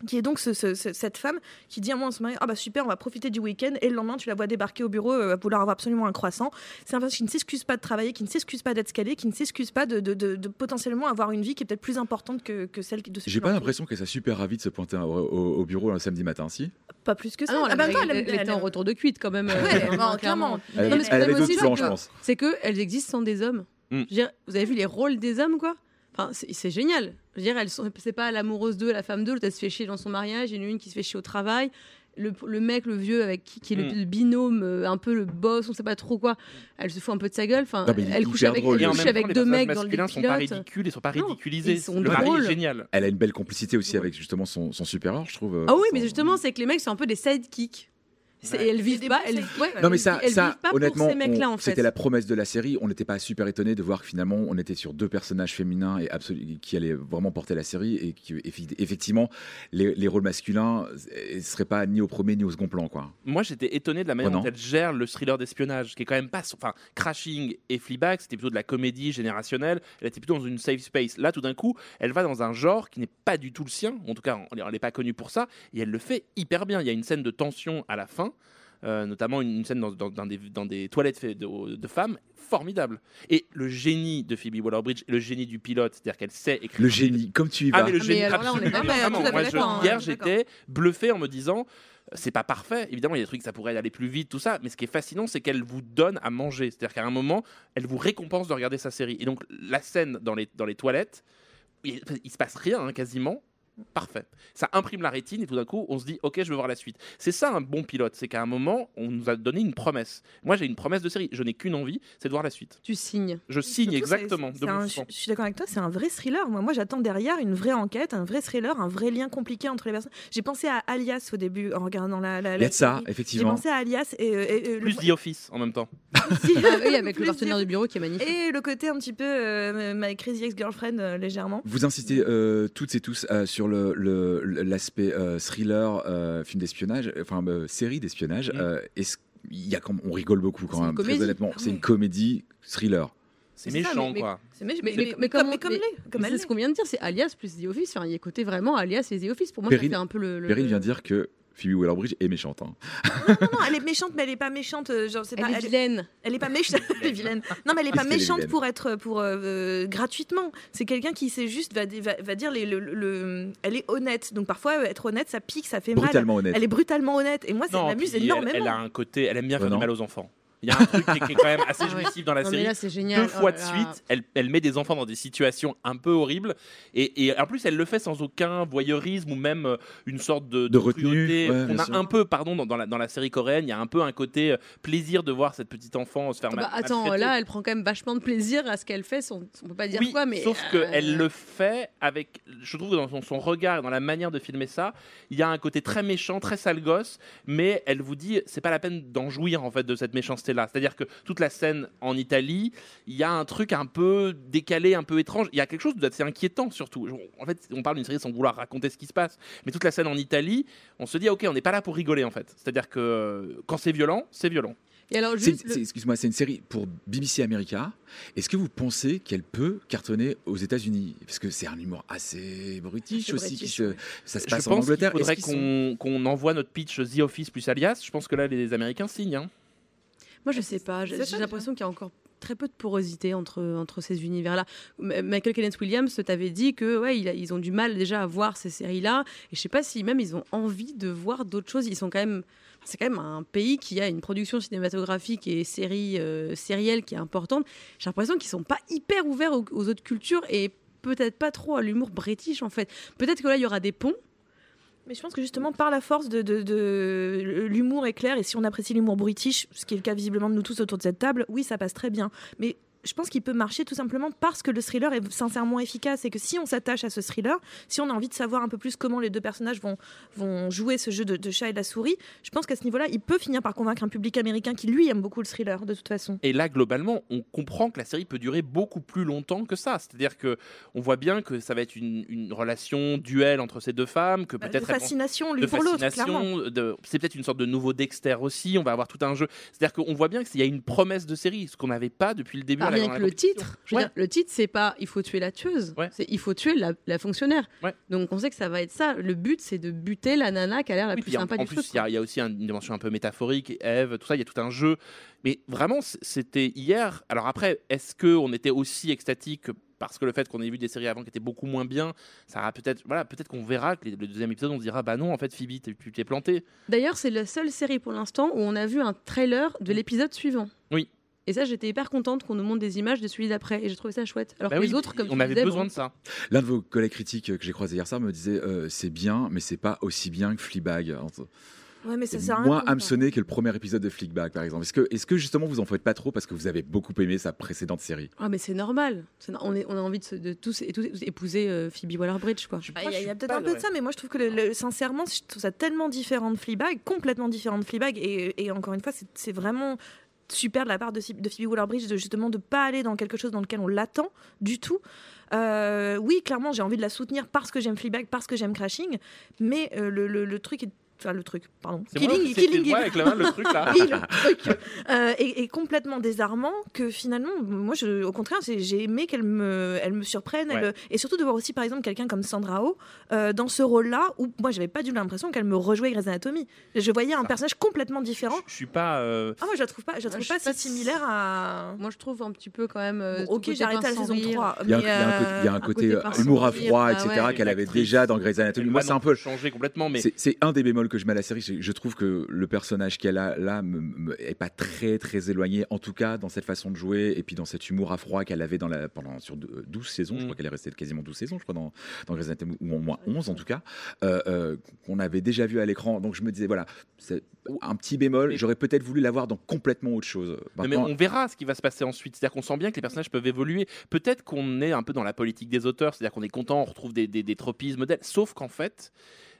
qui est donc ce- ce- ce- cette femme qui dit à moi en ce moment ah bah super on va profiter du week-end et le lendemain tu la vois débarquer au bureau euh, à vouloir avoir absolument un croissant c'est un personnage qui ne s'excuse pas de travailler qui ne s'excuse pas d'être scalé qui ne s'excuse pas de, de- de- de potentiellement avoir une vie qui est peut-être plus importante que, que celle de ceux
J'ai pas l'impression qu'elle soit super ravie de se pointer au, au- au bureau un samedi matin, si?
pas plus que
Ah
ça
non,
Ah
elle,
bah,
elle-
elle-
elle était en retour de cuite quand même.
Ouais,
clairement.
non, clairement.
Elle,
Non, mais ce
avait d'autres plans,
c'est
je
que-
pense.
C'est qu'elles existent sans des hommes.
Mm.
Je veux dire, vous avez vu les rôles des hommes, quoi? Enfin, c'est génial. Je veux dire, elles sont, c'est pas l'amoureuse d'eux, la femme d'eux, l'autre elle se fait chier dans son mariage, il y en a une qui se fait chier au travail. Le, le mec, le vieux, avec qui, qui est le,
Mm.
le binôme, euh, un peu le boss, on sait pas trop quoi, elle se fout un peu de sa gueule. Enfin,
Non,
elle couche avec, elle couche
temps,
deux mecs dans le
masculins sont pas
pilote.
ridicules, ils sont pas
Non,
ridiculisés.
ils sont
le mari
drôles.
est génial.
Elle a une belle complicité aussi avec justement son, son supérieur, je trouve. euh,
Ah oui,
son-
mais justement, c'est que les mecs sont un peu des sidekicks.
Ouais.
Elles
Des
vivent pas. Elles, ouais.
Non mais ça,
elles
ça
vivent pas
honnêtement,
pour ces mecs-là
on-
en fait.
c'était la promesse de la série. On n'était pas super étonné de voir que finalement on était sur deux personnages féminins et qui allaient vraiment porter la série et qui effectivement les, les rôles masculins ne seraient pas ni au premier ni au second plan quoi.
Moi, j'étais étonné de la manière
Renan.
dont elle gère le thriller d'espionnage, qui est quand même pas. Enfin, Crashing et Fleabag, c'était plutôt de la comédie générationnelle. Elle était plutôt dans une safe space. Là, tout d'un coup, elle va dans un genre qui n'est pas du tout le sien. En tout cas, elle n'est pas connue pour ça. Et elle le fait hyper bien. Il y a une scène de tension à la fin. Euh, notamment une, une scène dans, dans- dans des, dans des toilettes de, de femmes formidable. Et le génie de Phoebe Waller-Bridge le génie du pilote c'est-à-dire qu'elle sait écrire
Le génie, comme tu y
ah
vas.
mais le
Ah, mais
génie
alors là, on est
vraiment. Moi, je-
hein,
hier j'étais bluffé en me disant c'est pas parfait. Évidemment il y a des trucs ça pourrait aller plus vite tout ça. Mais ce qui est fascinant c'est qu'elle vous donne à manger. C'est-à-dire qu'à un moment elle vous récompense de regarder sa série. Et donc la scène dans les dans les toilettes il, il se passe rien hein, quasiment Parfait. Ça imprime la rétine et tout d'un coup, on se dit, ok, je veux voir la suite. C'est ça un bon pilote, c'est qu'à un moment, on nous a donné une promesse. Moi, j'ai une promesse de série. Je n'ai qu'une envie, c'est de voir la suite.
Tu signes.
Je signe
Surtout,
exactement.
c'est-
de
c'est un- je, je suis d'accord avec toi, c'est un vrai thriller. Moi, moi j'attends derrière une vraie enquête, un vrai thriller, un vrai lien compliqué entre les personnes. J'ai pensé à Alias au début en regardant la. la,
Il y
la
a de ça,
série. J'ai
effectivement.
pensé à Alias et, euh, et, euh, le-
Plus The Office en même temps.
aussi.
Ah oui, avec le partenaire
The-
de bureau qui est magnifique.
Et le côté un petit peu euh, My Crazy Ex-Girlfriend euh, légèrement.
Vous insistez euh, toutes et tous euh, sur le- le- l'aspect euh, thriller, euh, film d'espionnage, enfin euh, série d'espionnage.
Mm.
Euh, est-ce- il y a on rigole beaucoup quand
C'est une
même, très
comédie.
honnêtement.
Ah
c'est une comédie thriller.
C'est méchant,
mais-
quoi.
C'est mais,
Mais,
mais,
comme,
comme,
c'est ce qu'on vient de dire, c'est Alias plus The Office. Enfin, il y a côté vraiment Alias et The Office. Pour moi,
Perrine-
ça fait un peu le. le-
Perrine vient dire que Phoebe Waller-Bridge est méchante. hein.
Non, non, elle est méchante, mais elle est pas méchante. euh, Genre, c'est
Elle
pas,
est vilaine.
Elle est pas méchante, elle est vilaine. Non, mais elle est pas
Elle est
méchante pour être pour euh, euh, gratuitement. C'est quelqu'un qui sait juste va, va, va dire les, le, le- le- elle est honnête. Donc parfois être honnête, ça pique, ça fait
Brutalement
mal.
honnête.
Elle est brutalement honnête. Et moi, ça
Non,
m'amuse
puis elle,
énormément.
elle a un côté, elle aime bien faire
non.
du mal aux enfants. Il y a un truc qui est, qui est quand même assez
Ah
jouissif dans la
Non, mais
série.
là, c'est génial.
Deux
Oh
fois de suite, elle, elle met des enfants dans des situations un peu horribles. Et, et en plus, elle le fait sans aucun voyeurisme ou même euh, une sorte de,
De retenue, ouais,
On a
sûr.
un peu, pardon, dans, dans la, dans la série coréenne, il y a un peu un côté euh, plaisir de voir cette petite enfant se faire
Ah bah,
mal-
attends, là, elle prend quand même vachement de plaisir à ce qu'elle fait. son- On peut pas dire
oui,
quoi, mais.
sauf
euh,
qu'elle le fait avec, je trouve que dans son, son regard et dans la manière de filmer ça, il y a un côté très méchant, très sale gosse, mais elle vous dit c'est pas la peine d'en jouir en fait de cette méchanceté-là. C'est-à-dire que toute la scène en Italie, il y a un truc un peu décalé, un peu étrange. Il y a quelque chose d'assez inquiétant surtout. En fait, on parle d'une série sans vouloir raconter ce qui se passe, mais toute la scène en Italie, on se dit ok, on n'est pas là pour rigoler en fait. C'est-à-dire que euh, quand c'est violent, c'est violent.
Le-
Excuse-moi, c'est une série pour BBC America. Est-ce que vous pensez qu'elle peut cartonner aux États-Unis? Parce que c'est un humour assez british
Assez
aussi. qui se-. Ça se
Je
passe en
pense qu'il
Angleterre.
faudrait
sont-
qu'on qu'on envoie notre pitch The Office plus Alias. Je pense que là, les Américains signent. hein.
Moi, je sais pas. J'ai l'impression qu'il y a encore très peu de porosité entre, entre ces univers-là. Michael Kenneth Williams t'avait dit que ouais, il a- ils ont du mal déjà à voir ces séries-là. Et je sais pas si même ils ont envie de voir d'autres choses. Ils sont quand même. C'est quand même un pays qui a une production cinématographique et série, euh, sérielle qui est importante. J'ai l'impression qu'ils sont pas hyper ouverts aux, aux autres cultures et peut-être pas trop à l'humour british en fait. Peut-être que là il y aura des ponts.
Mais je pense que justement, par la force de, l'humour est clair, et si on apprécie l'humour british, ce qui est le cas visiblement de nous tous autour de cette table, oui, ça passe très bien. Mais je pense qu'il peut marcher tout simplement parce que le thriller est sincèrement efficace et que si on s'attache à ce thriller, si on a envie de savoir un peu plus comment les deux personnages vont, vont jouer ce jeu de, de chat et de la souris, je pense qu'à ce niveau-là, il peut finir par convaincre un public américain qui lui aime beaucoup le thriller de toute façon.
Et là, globalement, on comprend que la série peut durer beaucoup plus longtemps que ça. C'est-à-dire que on voit bien que ça va être une, une relation duel entre ces deux femmes, que
Bah,
peut-être
fascination l'une pour l'autre, clairement.
c'est peut-être une sorte de nouveau Dexter aussi. On va avoir tout un jeu. C'est-à-dire qu'on voit bien qu'il y a une promesse de série, ce qu'on n'avait pas depuis le début. À la- dans
que le titre. Je veux
Ouais.
dire, le titre, c'est pas il faut tuer la tueuse,
Ouais.
c'est il faut tuer la, la fonctionnaire.
Ouais.
Donc on sait que ça va être ça. Le but, c'est de buter la nana qui a l'air la
Oui,
plus
puis en,
sympa
en
du
plus, il y, a- il y a aussi un- une dimension un peu métaphorique, Eve, tout ça, il y a tout un jeu. Mais vraiment, c'était hier. Alors après, est-ce qu'on était aussi extatique parce que le fait qu'on ait vu des séries avant qui étaient beaucoup moins bien, ça va peut-être, voilà, peut-être qu'on verra que le deuxième épisode, on se dira, bah non, en fait, Phoebe, tu t'es planté.
D'ailleurs, c'est la seule série pour l'instant où on a vu un trailer de l'épisode suivant.
Oui.
Et ça, j'étais hyper contente qu'on nous montre des images de celui d'après. Et j'ai trouvé ça chouette. Alors
Bah
que
oui,
les autres, comme
on
tu
avait
disais,
besoin
bon,
de ça.
L'un de vos collègues critiques que j'ai croisé hier soir me disait euh, c'est bien, mais c'est pas aussi bien que Fleabag.
Ouais, mais ça sert
moins hameçonné que le premier épisode de Fleabag, par exemple. Est-ce que, justement vous en faites pas trop parce que vous avez beaucoup aimé sa précédente série?
Ah, mais c'est normal. On, est, on a envie de, se- de tous, et tous épouser euh, Phoebe Waller-Bridge, quoi.
Ah, Il y a, il y a peut-être un peu de ça, mais moi je trouve que le- le- sincèrement, je trouve ça tellement différent de Fleabag, complètement différent de Fleabag, et, et encore une fois, c'est vraiment super de la part de, de Phoebe Waller-Bridge de justement de pas aller dans quelque chose dans lequel on l'attend du tout. Euh, oui, clairement, j'ai envie de la soutenir parce que j'aime Fleabag, parce que j'aime Crashing, mais euh, le, le- le truc est Enfin, le truc, pardon. Killing, Killing
c'est moi
Eve.
avec la main, le truc là.
Oui, le truc euh, est, est complètement désarmant que finalement, moi, je, au contraire, j'ai aimé qu'elle me, elle me surprenne. elle- et surtout de voir aussi, par exemple, quelqu'un comme Sandra Oh euh, dans ce rôle-là où moi, j'avais pas du tout l'impression qu'elle me rejouait Grey's Anatomy. Je voyais un personnage complètement différent.
Je suis pas. euh,
Ah, moi, je la trouve pas, je la trouve
je
pas
pas si-
similaire à.
Moi, je trouve un petit peu quand même. euh,
Bon, ok, arrêté à la saison
rire.
3.
Il y a, un- côté, il y a un
un côté
côté,
pince
humour à froid,
ah
etc., qu'elle avait déjà dans Grey's Anatomy. Moi, c'est un peu.
changer complètement, mais
c'est un des bémols bémol que je mets à la série, c'est que je trouve que le personnage qu'elle a là me, me- est pas très très éloigné, en tout cas dans cette façon de jouer et puis dans cet humour à froid qu'elle avait dans la, pendant sur de- 12 saisons. Je
Mm.
crois qu'elle est restée quasiment 12 saisons, je crois, dans, dans Grey's Anatomy, ou au moins 11 en tout cas, euh, euh, qu'on avait déjà vu à l'écran. Donc je me disais, voilà, c'est un petit bémol. J'aurais peut-être voulu l'avoir dans complètement autre chose.
Mais on verra ce qui va se passer ensuite. C'est-à-dire qu'on sent bien que les personnages peuvent évoluer. Peut-être qu'on est un peu dans la politique des auteurs, c'est-à-dire qu'on est content, on retrouve des, des, des tropismes d'elle. Sauf qu'en fait,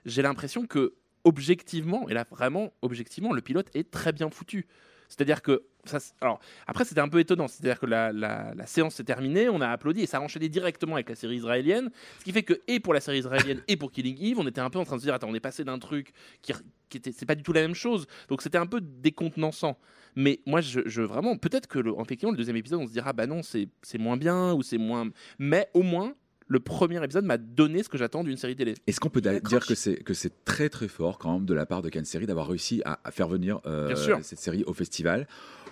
j'ai l'impression que objectivement, et là vraiment objectivement, le pilote est très bien foutu. C'est-à-dire que ça, alors après c'était un peu étonnant, c'est-à-dire que la, séance s'est terminée, on a applaudi et ça a enchaîné directement avec la série israélienne, ce qui fait que et pour la série israélienne et pour Killing Eve, on était un peu en train de se dire attends on est passé d'un truc qui, qui était c'est pas du tout la même chose, donc c'était un peu décontenançant. Mais moi je, je- vraiment peut-être que le, effectivement le deuxième épisode on se dira bah non c'est moins bien ou c'est moins, mais au moins le premier épisode m'a donné ce que j'attends d'une série télé.
Est-ce qu'on peut dire que c'est que c'est très très fort quand même de la part de Cannes Série d'avoir réussi à, à faire venir euh, cette série au festival?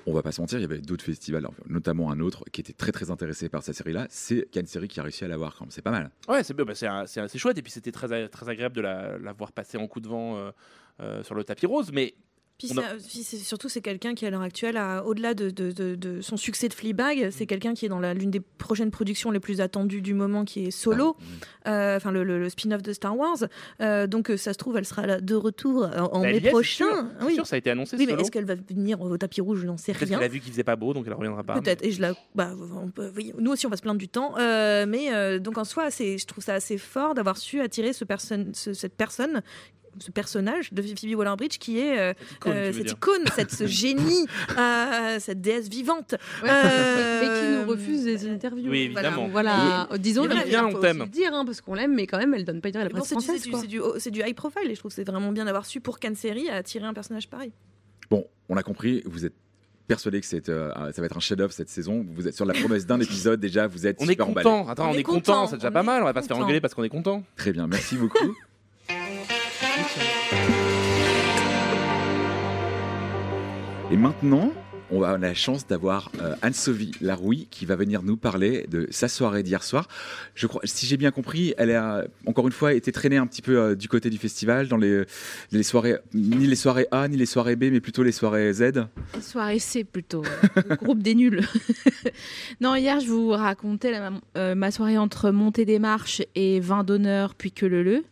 On va pas se mentir, il y avait d'autres festivals, notamment un autre qui était très très intéressé par cette série-là. C'est Cannes Série qui a réussi à l'avoir quand même. C'est pas mal.
Ouais, c'est bah, c'est chouette. Et puis c'était très, très agréable de la, la voir passer en coup de vent euh, euh, sur le tapis rose. Mais
Puis
a-
puis surtout, c'est quelqu'un qui, à l'heure actuelle, au-delà de, de- de- de son succès de Fleabag, c'est quelqu'un qui est dans l'une des prochaines productions les plus attendues du moment, qui est Solo, euh, enfin le, le- le spin-off de Star Wars. Euh, donc, euh, ça se trouve, elle sera là de retour en, en
Bah, elle
mai
est,
prochain.
sûr. C'est sûr, ça a été annoncé,
Oui, mais est-ce qu'elle va venir au tapis rouge? Je n'en sais rien.
qu'elle a vu qu'il faisait pas beau, donc elle reviendra pas.
Peut-être, et je la. Bah, on peut- oui, nous aussi, on va se plaindre du temps. Euh, mais euh, donc, en soi, je trouve ça assez fort d'avoir su attirer ce personne, ce- cette personne. Ce personnage de Phoebe Waller-Bridge qui est euh,
icône,
euh, cette
dire.
icône, cette, ce génie, euh, cette déesse vivante. Euh,
Mais qui nous refuse des interviews.
Oui, évidemment.
Voilà,
Oui.
disons il
bien, on
aussi
t'aime.
le dire, hein, parce qu'on l'aime, mais quand même, elle donne pas une à la
Bon,
presse
c'est du,
française.
c'est du- high profile et je trouve que c'est vraiment bien d'avoir su pour Cannes Série attirer un personnage pareil.
Bon, on a compris. Vous êtes persuadé que c'est, euh, ça va être un chef-d'œuvre cette saison. Vous êtes sur la promesse d'un épisode déjà. Vous êtes
On est
super emballé.
content. Attends, on, est content. C'est déjà pas mal. On va pas se faire
content.
engueuler parce qu'on est content.
Très bien, merci beaucoup. Et maintenant, on a la chance d'avoir euh, Anne-Sophie Larouille qui va venir nous parler de sa soirée d'hier soir. Je crois, si j'ai bien compris, elle a encore une fois été traînée un petit peu euh, du côté du festival dans les, soirées, ni les soirées A ni les soirées B, mais plutôt les soirées Z.
Soirée C plutôt, le groupe des nuls. non, hier je vous racontais euh, ma soirée entre montée des marches et vin d'honneur puis que le le.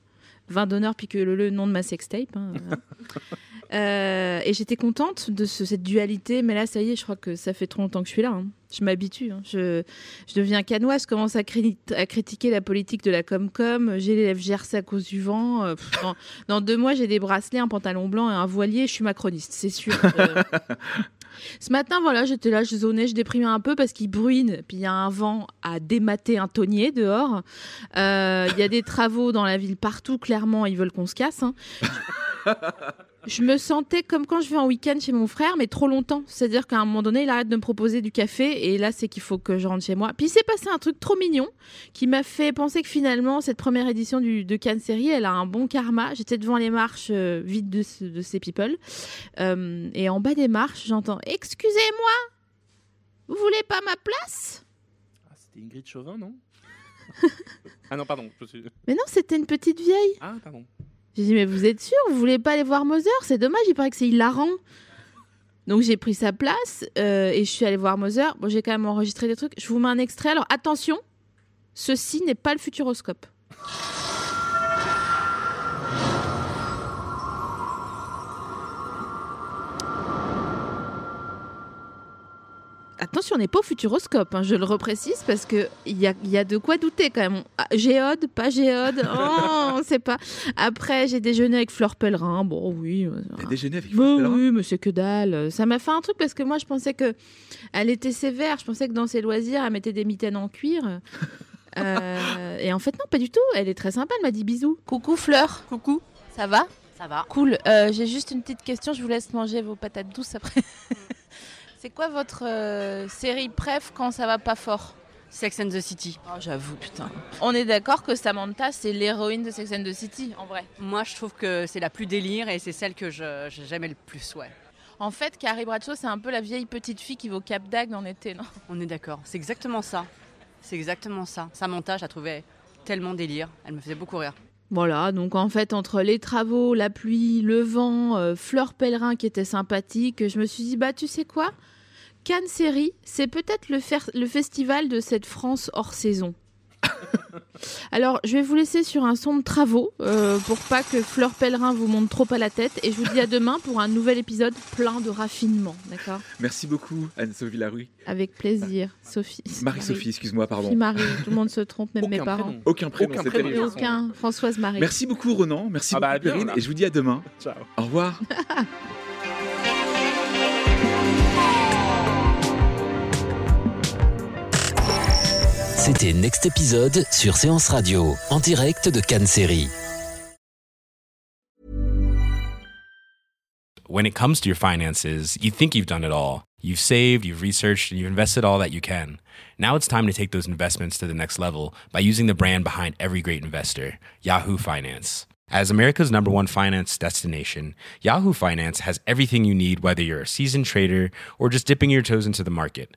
Vin d'honneur puis que le le, nom de ma sextape. hein, voilà. Euh, et j'étais contente de ce- cette dualité, mais là ça y est, je crois que ça fait trop longtemps que je suis là. hein. Je m'habitue. hein. Je, je deviens canoise, je commence à, cri- à critiquer la politique de la Comcom. J'ai les lèvres gercées à cause du vent. euh, pff, dans, dans deux mois, j'ai des bracelets, un pantalon blanc et un voilier. Je suis macroniste, c'est sûr. Euh, ce matin, voilà, j'étais là, je zonais, je déprimais un peu parce qu'il bruine, puis il y a un vent à démater un tonnier dehors. Euh, Il y a des travaux dans la ville partout, clairement, ils veulent qu'on se casse. hein. Je me sentais comme quand je vais en week-end chez mon frère, mais trop longtemps. C'est-à-dire qu'à un moment donné, il arrête de me proposer du café, et là, c'est qu'il faut que je rentre chez moi. Puis il s'est passé un truc trop mignon qui m'a fait penser que finalement, cette première édition du, de Cannes Série, elle a un bon karma. J'étais devant les marches euh, vides de, ce- de ces people. Euh, et en bas des marches, j'entends Excusez-moi, vous voulez pas ma place?
C'était Ingrid Chauvin, non? Ah non, pardon. je suis-
Mais non, c'était une petite vieille.
Ah, pardon.
J'ai dit, mais vous êtes sûr? Vous voulez pas aller voir Moser C'est dommage, il paraît que c'est hilarant. Donc j'ai pris sa place euh, et je suis allée voir Moser. Bon, j'ai quand même enregistré des trucs. Je vous mets un extrait. Alors attention, ceci n'est pas le futuroscope. Attention, on n'est pas au futuroscope, hein, je le reprécise parce que il y a, y a de quoi douter quand même. Ah, géode, pas géode, oh, on sait pas. Après, j'ai déjeuné avec Fleur Pellerin. Bon, oui. euh,
T'as déjeuné avec
Bon,
Fleur Pellerin?
oui, mais c'est que dalle. Ça m'a fait un truc parce que moi, je pensais que elle était sévère. Je pensais que dans ses loisirs, elle mettait des mitaines en cuir. Euh, et en fait, non, pas du tout. Elle est très sympa. Elle m'a dit bisous. Coucou Fleur. Coucou. Ça va?
Ça va.
Cool. Euh, J'ai juste une petite question. Je vous laisse manger vos patates douces après. c'est quoi votre euh, série préf quand ça va pas fort?
Sex and the City.
Oh, j'avoue, putain. On est d'accord que Samantha, c'est l'héroïne de Sex and the City, en vrai.
Moi, je trouve que c'est la plus délire et c'est celle que je- j'aimais le plus, ouais.
En fait, Carrie Bradshaw, c'est un peu la vieille petite fille qui va au Cap d'Agde en été, non?
On est d'accord. C'est exactement ça. C'est exactement ça. Samantha, je la trouvais tellement délire. Elle me faisait beaucoup rire.
Voilà, donc en fait, entre les travaux, la pluie, le vent, euh, Fleur Pèlerin qui était sympathique, je me suis dit, bah tu sais quoi? Cannes Série, c'est peut-être le, fer- le festival de cette France hors saison. Alors, je vais vous laisser sur un son de travaux euh, pour pas que Fleur Pèlerin vous monte trop à la tête. Et je vous dis à demain pour un nouvel épisode plein de raffinement. D'accord?
Merci beaucoup, Anne-Sophie Larue.
Avec plaisir, Sophie.
Marie-Sophie, excuse-moi, pardon.
Sophie Marie, tout le monde se trompe, même mes parents.
prénom. Aucun prénom,
Aucun prénom.
Aucun, Françoise Marie.
Merci beaucoup, Ronan. Merci
Ah bah,
beaucoup, Perrine. Et je vous dis à demain.
Ciao.
Au revoir.
C'était Next Épisode sur Séance Radio, en direct de Cannes Série.
When it comes to your finances, you think you've done it all. You've saved, you've researched, and you've invested all that you can. Now it's time to take those investments to the next level by using the brand behind every great investor, Yahoo Finance. As America's number one finance destination, Yahoo Finance has everything you need, whether you're a seasoned trader or just dipping your toes into the market.